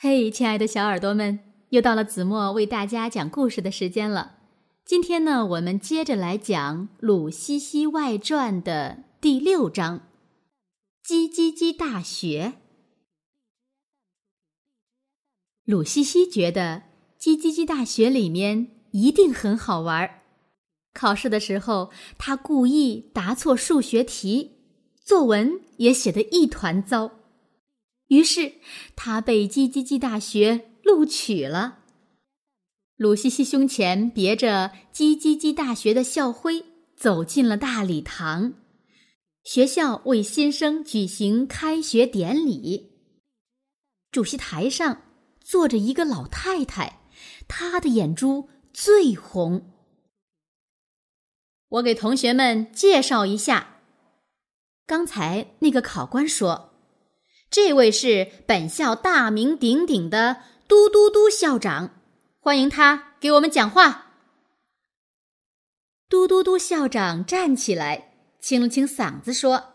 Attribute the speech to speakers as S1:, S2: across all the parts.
S1: 嘿，亲爱的小耳朵们，又到了子墨为大家讲故事的时间了。今天呢，我们接着来讲《鲁西西外传》的第六章——叽叽叽大学。鲁西西觉得叽叽叽大学里面一定很好玩。考试的时候，他故意答错数学题，作文也写得一团糟。于是，他被叽叽叽大学录取了。鲁西西胸前别着叽叽叽大学的校徽，走进了大礼堂。学校为新生举行开学典礼。主席台上坐着一个老太太，她的眼珠最红。我给同学们介绍一下，刚才那个考官说。这位是本校大名鼎鼎的嘟嘟嘟校长，欢迎他给我们讲话。嘟嘟嘟校长站起来，清了清嗓子说：“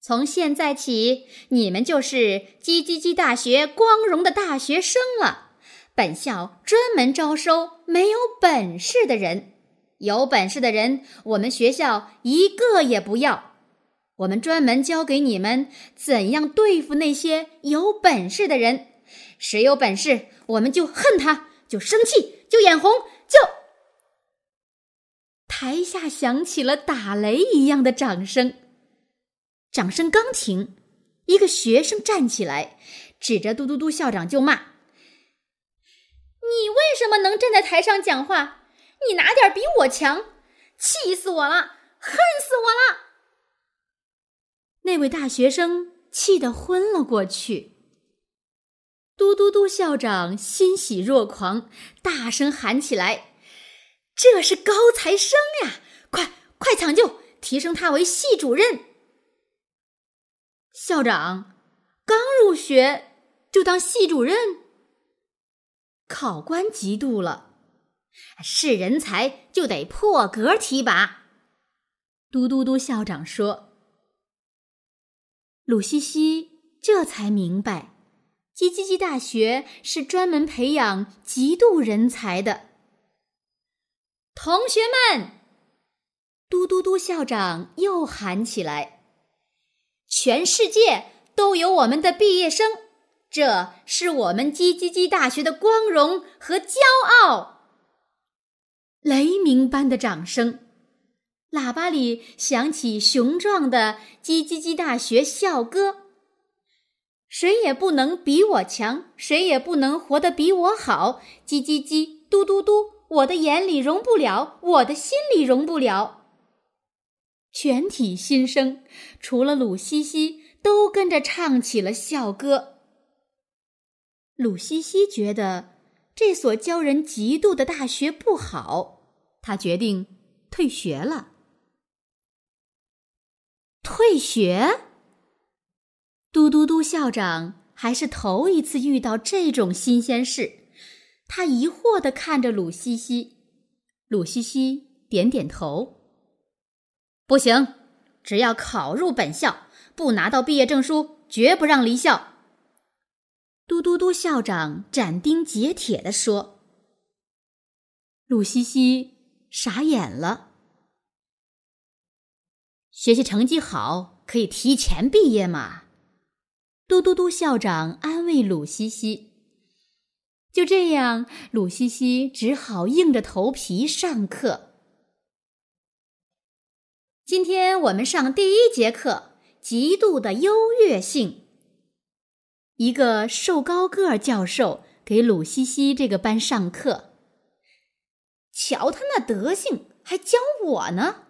S1: 从现在起，你们就是叽叽叽大学光荣的大学生了。本校专门招收没有本事的人，有本事的人，我们学校一个也不要。”我们专门教给你们怎样对付那些有本事的人。谁有本事，我们就恨他，就生气，就眼红，就……台下响起了打雷一样的掌声。掌声刚停，一个学生站起来，指着嘟嘟嘟校长就骂：“你为什么能站在台上讲话？你哪点比我强？气死我了！恨死我了！”那位大学生气得昏了过去。嘟嘟嘟校长欣喜若狂，大声喊起来：“这是高材生呀！快快抢救，提升他为系主任！”校长刚入学就当系主任，考官嫉妒了。是人才就得破格提拔。嘟嘟嘟校长说。鲁西西这才明白，叽叽叽大学是专门培养极度人才的。同学们，嘟嘟嘟校长又喊起来：“全世界都有我们的毕业生，这是我们叽叽叽大学的光荣和骄傲。”雷鸣般的掌声。喇叭里响起雄壮的“叽叽叽大学校歌”。谁也不能比我强，谁也不能活得比我好。叽叽叽，嘟嘟嘟，我的眼里容不了，我的心里容不了。全体新生，除了鲁西西，都跟着唱起了校歌。鲁西西觉得这所教人嫉妒的大学不好，他决定退学了。退学？嘟嘟嘟校长还是头一次遇到这种新鲜事，他疑惑的看着鲁西西。鲁西西点点头：“不行，只要考入本校，不拿到毕业证书，绝不让离校。”嘟嘟嘟校长斩钉截铁的说。鲁西西傻眼了。学习成绩好可以提前毕业嘛？嘟嘟嘟校长安慰鲁西西。就这样，鲁西西只好硬着头皮上课。今天我们上第一节课，极度的优越性。一个瘦高个儿教授给鲁西西这个班上课。瞧他那德行，还教我呢。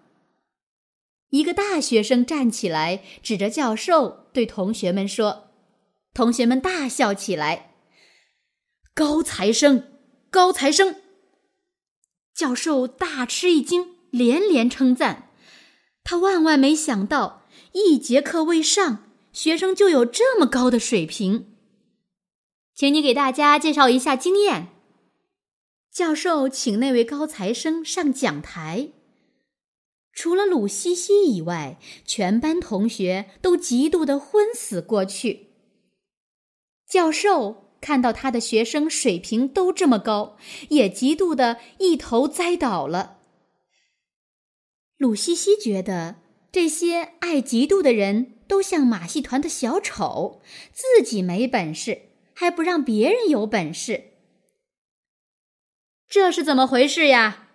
S1: 一个大学生站起来，指着教授对同学们说：“同学们大笑起来。”高材生，高材生！教授大吃一惊，连连称赞。他万万没想到，一节课未上，学生就有这么高的水平。请你给大家介绍一下经验。教授请那位高材生上讲台。除了鲁西西以外，全班同学都极度的昏死过去。教授看到他的学生水平都这么高，也嫉妒的一头栽倒了。鲁西西觉得这些爱嫉妒的人都像马戏团的小丑，自己没本事，还不让别人有本事。这是怎么回事呀？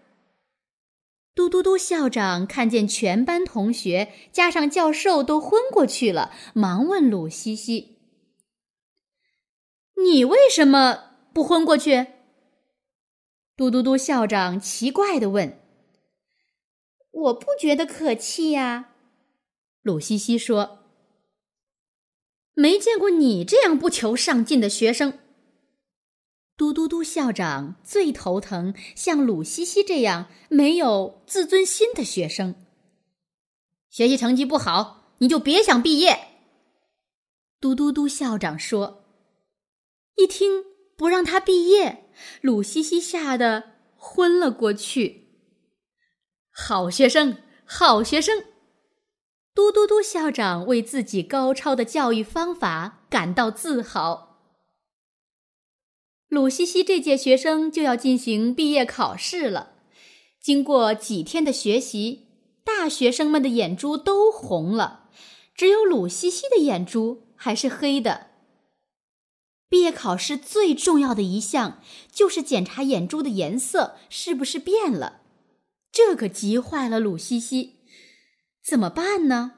S1: 嘟嘟嘟校长看见全班同学加上教授都昏过去了，忙问鲁西西：“你为什么不昏过去？”嘟嘟嘟校长奇怪的问。我不觉得可气呀，鲁西西说：“没见过你这样不求上进的学生。”嘟嘟嘟校长最头疼像鲁西西这样没有自尊心的学生。学习成绩不好，你就别想毕业。嘟嘟嘟校长说：“一听不让他毕业，鲁西西吓得昏了过去。”好学生，好学生！嘟嘟嘟校长为自己高超的教育方法感到自豪。鲁西西这届学生就要进行毕业考试了。经过几天的学习，大学生们的眼珠都红了，只有鲁西西的眼珠还是黑的。毕业考试最重要的一项就是检查眼珠的颜色是不是变了。这可急坏了鲁西西，怎么办呢？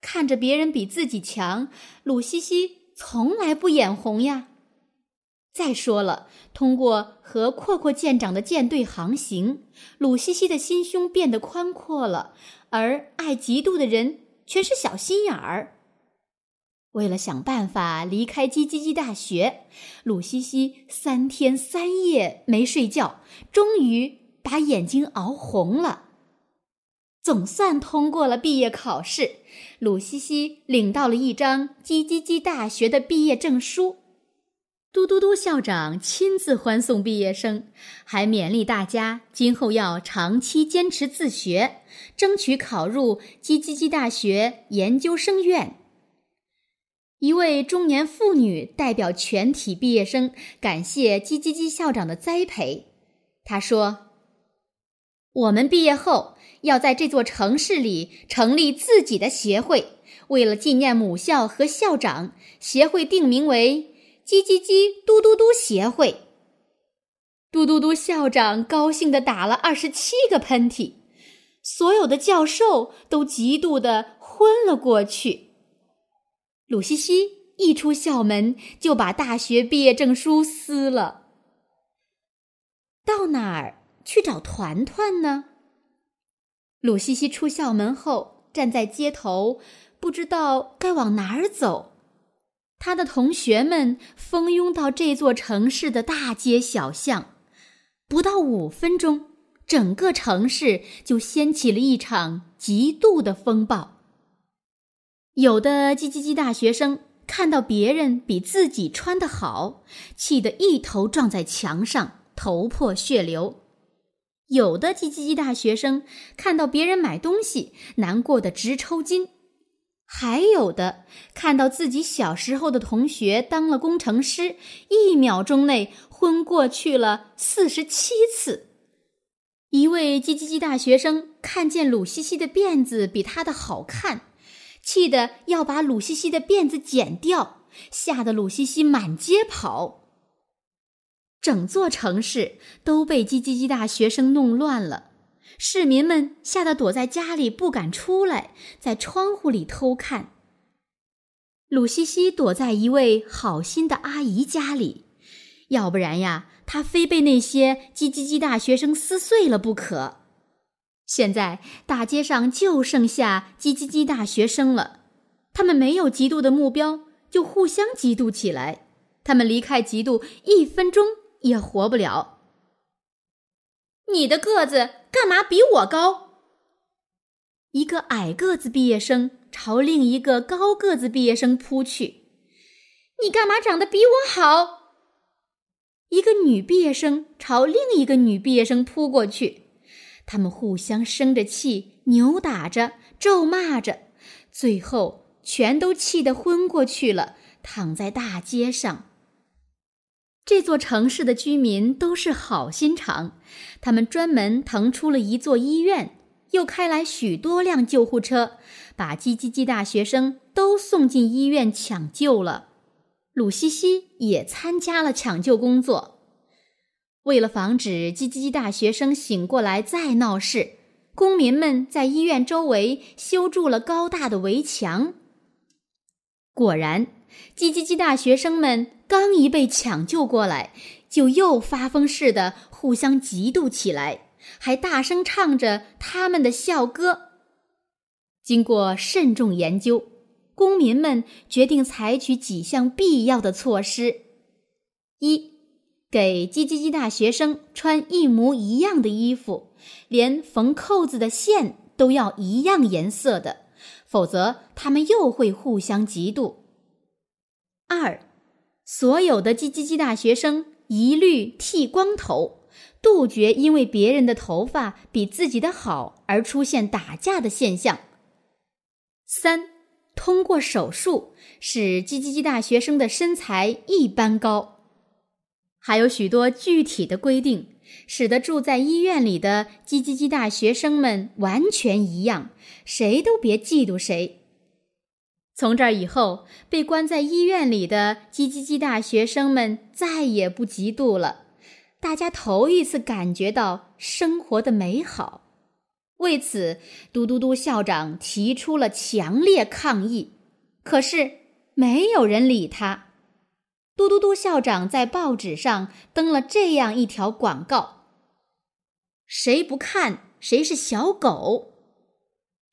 S1: 看着别人比自己强，鲁西西从来不眼红呀。再说了，通过和阔阔舰长的舰队航行，鲁西西的心胸变得宽阔了，而爱嫉妒的人全是小心眼儿。为了想办法离开叽叽叽大学，鲁西西三天三夜没睡觉，终于。把眼睛熬红了，总算通过了毕业考试。鲁西西领到了一张叽叽叽大学的毕业证书。嘟嘟嘟校长亲自欢送毕业生，还勉励大家今后要长期坚持自学，争取考入叽叽叽大学研究生院。一位中年妇女代表全体毕业生感谢叽叽叽校长的栽培，她说。我们毕业后要在这座城市里成立自己的协会。为了纪念母校和校长，协会定名为“叽叽叽嘟嘟嘟协会”。嘟嘟嘟校长高兴地打了二十七个喷嚏，所有的教授都嫉妒地昏了过去。鲁西西一出校门就把大学毕业证书撕了。到哪儿？去找团团呢？鲁西西出校门后，站在街头，不知道该往哪儿走。他的同学们蜂拥到这座城市的大街小巷，不到五分钟，整个城市就掀起了一场嫉妒的风暴。有的叽叽叽大学生看到别人比自己穿得好，气得一头撞在墙上，头破血流。有的叽叽叽大学生看到别人买东西，难过的直抽筋；还有的看到自己小时候的同学当了工程师，一秒钟内昏过去了四十七次。一位叽叽叽大学生看见鲁西西的辫子比他的好看，气得要把鲁西西的辫子剪掉，吓得鲁西西满街跑。整座城市都被叽叽叽大学生弄乱了，市民们吓得躲在家里不敢出来，在窗户里偷看。鲁西西躲在一位好心的阿姨家里，要不然呀，她非被那些叽叽叽大学生撕碎了不可。现在大街上就剩下叽叽叽大学生了，他们没有嫉妒的目标，就互相嫉妒起来。他们离开嫉妒一分钟。也活不了。你的个子干嘛比我高？一个矮个子毕业生朝另一个高个子毕业生扑去。你干嘛长得比我好？一个女毕业生朝另一个女毕业生扑过去。他们互相生着气，扭打着，咒骂着，最后全都气得昏过去了，躺在大街上。这座城市的居民都是好心肠，他们专门腾出了一座医院，又开来许多辆救护车，把叽叽叽大学生都送进医院抢救了。鲁西西也参加了抢救工作。为了防止叽叽叽大学生醒过来再闹事，公民们在医院周围修筑了高大的围墙。果然，叽叽叽大学生们刚一被抢救过来，就又发疯似的互相嫉妒起来，还大声唱着他们的校歌。经过慎重研究，公民们决定采取几项必要的措施：一，给叽叽叽大学生穿一模一样的衣服，连缝扣子的线都要一样颜色的。否则，他们又会互相嫉妒。二，所有的叽叽叽大学生一律剃光头，杜绝因为别人的头发比自己的好而出现打架的现象。三，通过手术使叽叽叽大学生的身材一般高。还有许多具体的规定。使得住在医院里的叽叽叽大学生们完全一样，谁都别嫉妒谁。从这以后，被关在医院里的叽叽叽大学生们再也不嫉妒了，大家头一次感觉到生活的美好。为此，嘟嘟嘟校长提出了强烈抗议，可是没有人理他。嘟嘟嘟校长在报纸上登了这样一条广告：“谁不看谁是小狗。”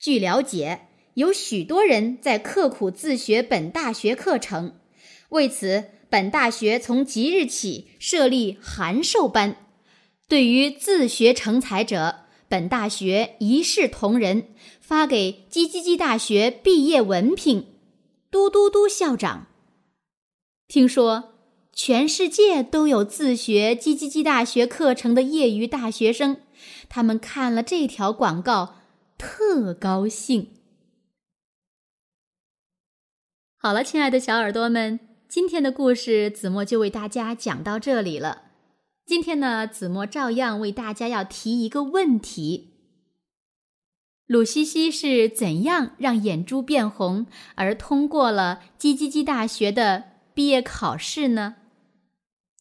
S1: 据了解，有许多人在刻苦自学本大学课程，为此，本大学从即日起设立函授班。对于自学成才者，本大学一视同仁，发给叽叽叽大学毕业文凭。嘟嘟嘟校长。听说，全世界都有自学叽叽叽大学课程的业余大学生，他们看了这条广告，特高兴。好了，亲爱的小耳朵们，今天的故事子墨就为大家讲到这里了。今天呢，子墨照样为大家要提一个问题：鲁西西是怎样让眼珠变红而通过了叽叽叽大学的？毕业考试呢？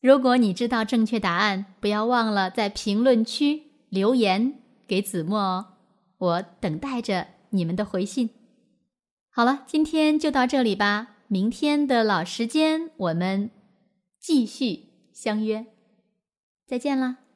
S1: 如果你知道正确答案，不要忘了在评论区留言给子墨哦，我等待着你们的回信。好了，今天就到这里吧，明天的老时间我们继续相约，再见了。